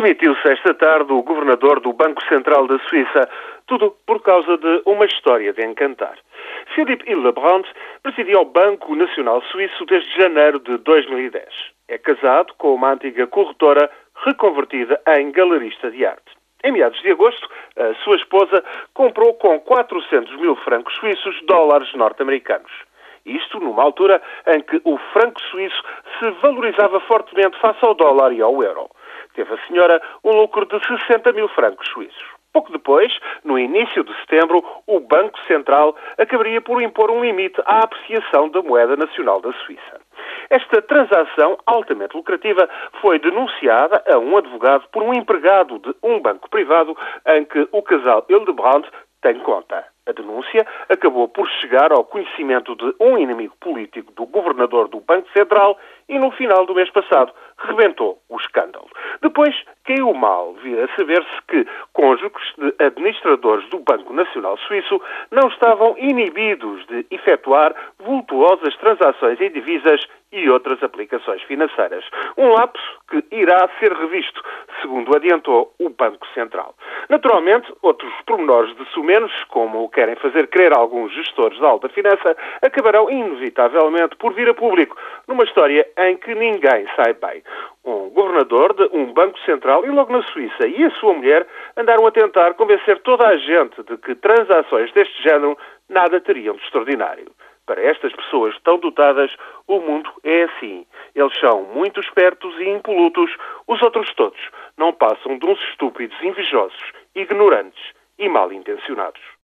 Demitiu-se esta tarde o governador do Banco Central da Suíça, tudo por causa de uma história de encantar. Philippe Hillebrand presidia o Banco Nacional Suíço desde janeiro de 2010. É casado com uma antiga corretora reconvertida em galerista de arte. Em meados de agosto, a sua esposa comprou com 400 mil francos suíços dólares norte-americanos. Isto numa altura em que o franco suíço se valorizava fortemente face ao dólar e ao euro teve a senhora um lucro de 60 mil francos suíços. Pouco depois, no início de setembro, o Banco Central acabaria por impor um limite à apreciação da moeda nacional da Suíça. Esta transação altamente lucrativa foi denunciada a um advogado por um empregado de um banco privado em que o casal Hildebrand tem conta. A denúncia acabou por chegar ao conhecimento de um inimigo político do governador do Banco Central e no final do mês passado rebentou o escândalo. Depois caiu mal vir a saber-se que cônjuges de administradores do Banco Nacional Suíço não estavam inibidos de efetuar vultuosas transações em divisas e outras aplicações financeiras. Um lapso que irá ser revisto, segundo adiantou o Banco Central. Naturalmente, outros pormenores de sumenos, como querem fazer crer alguns gestores da alta finança, acabarão inevitavelmente por vir a público, numa história em que ninguém sai bem. Um governador de um banco central e logo na Suíça e a sua mulher andaram a tentar convencer toda a gente de que transações deste género nada teriam de extraordinário. Para estas pessoas tão dotadas, o mundo é assim. Eles são muito espertos e impolutos, os outros todos não passam de uns estúpidos invejosos, ignorantes e mal intencionados.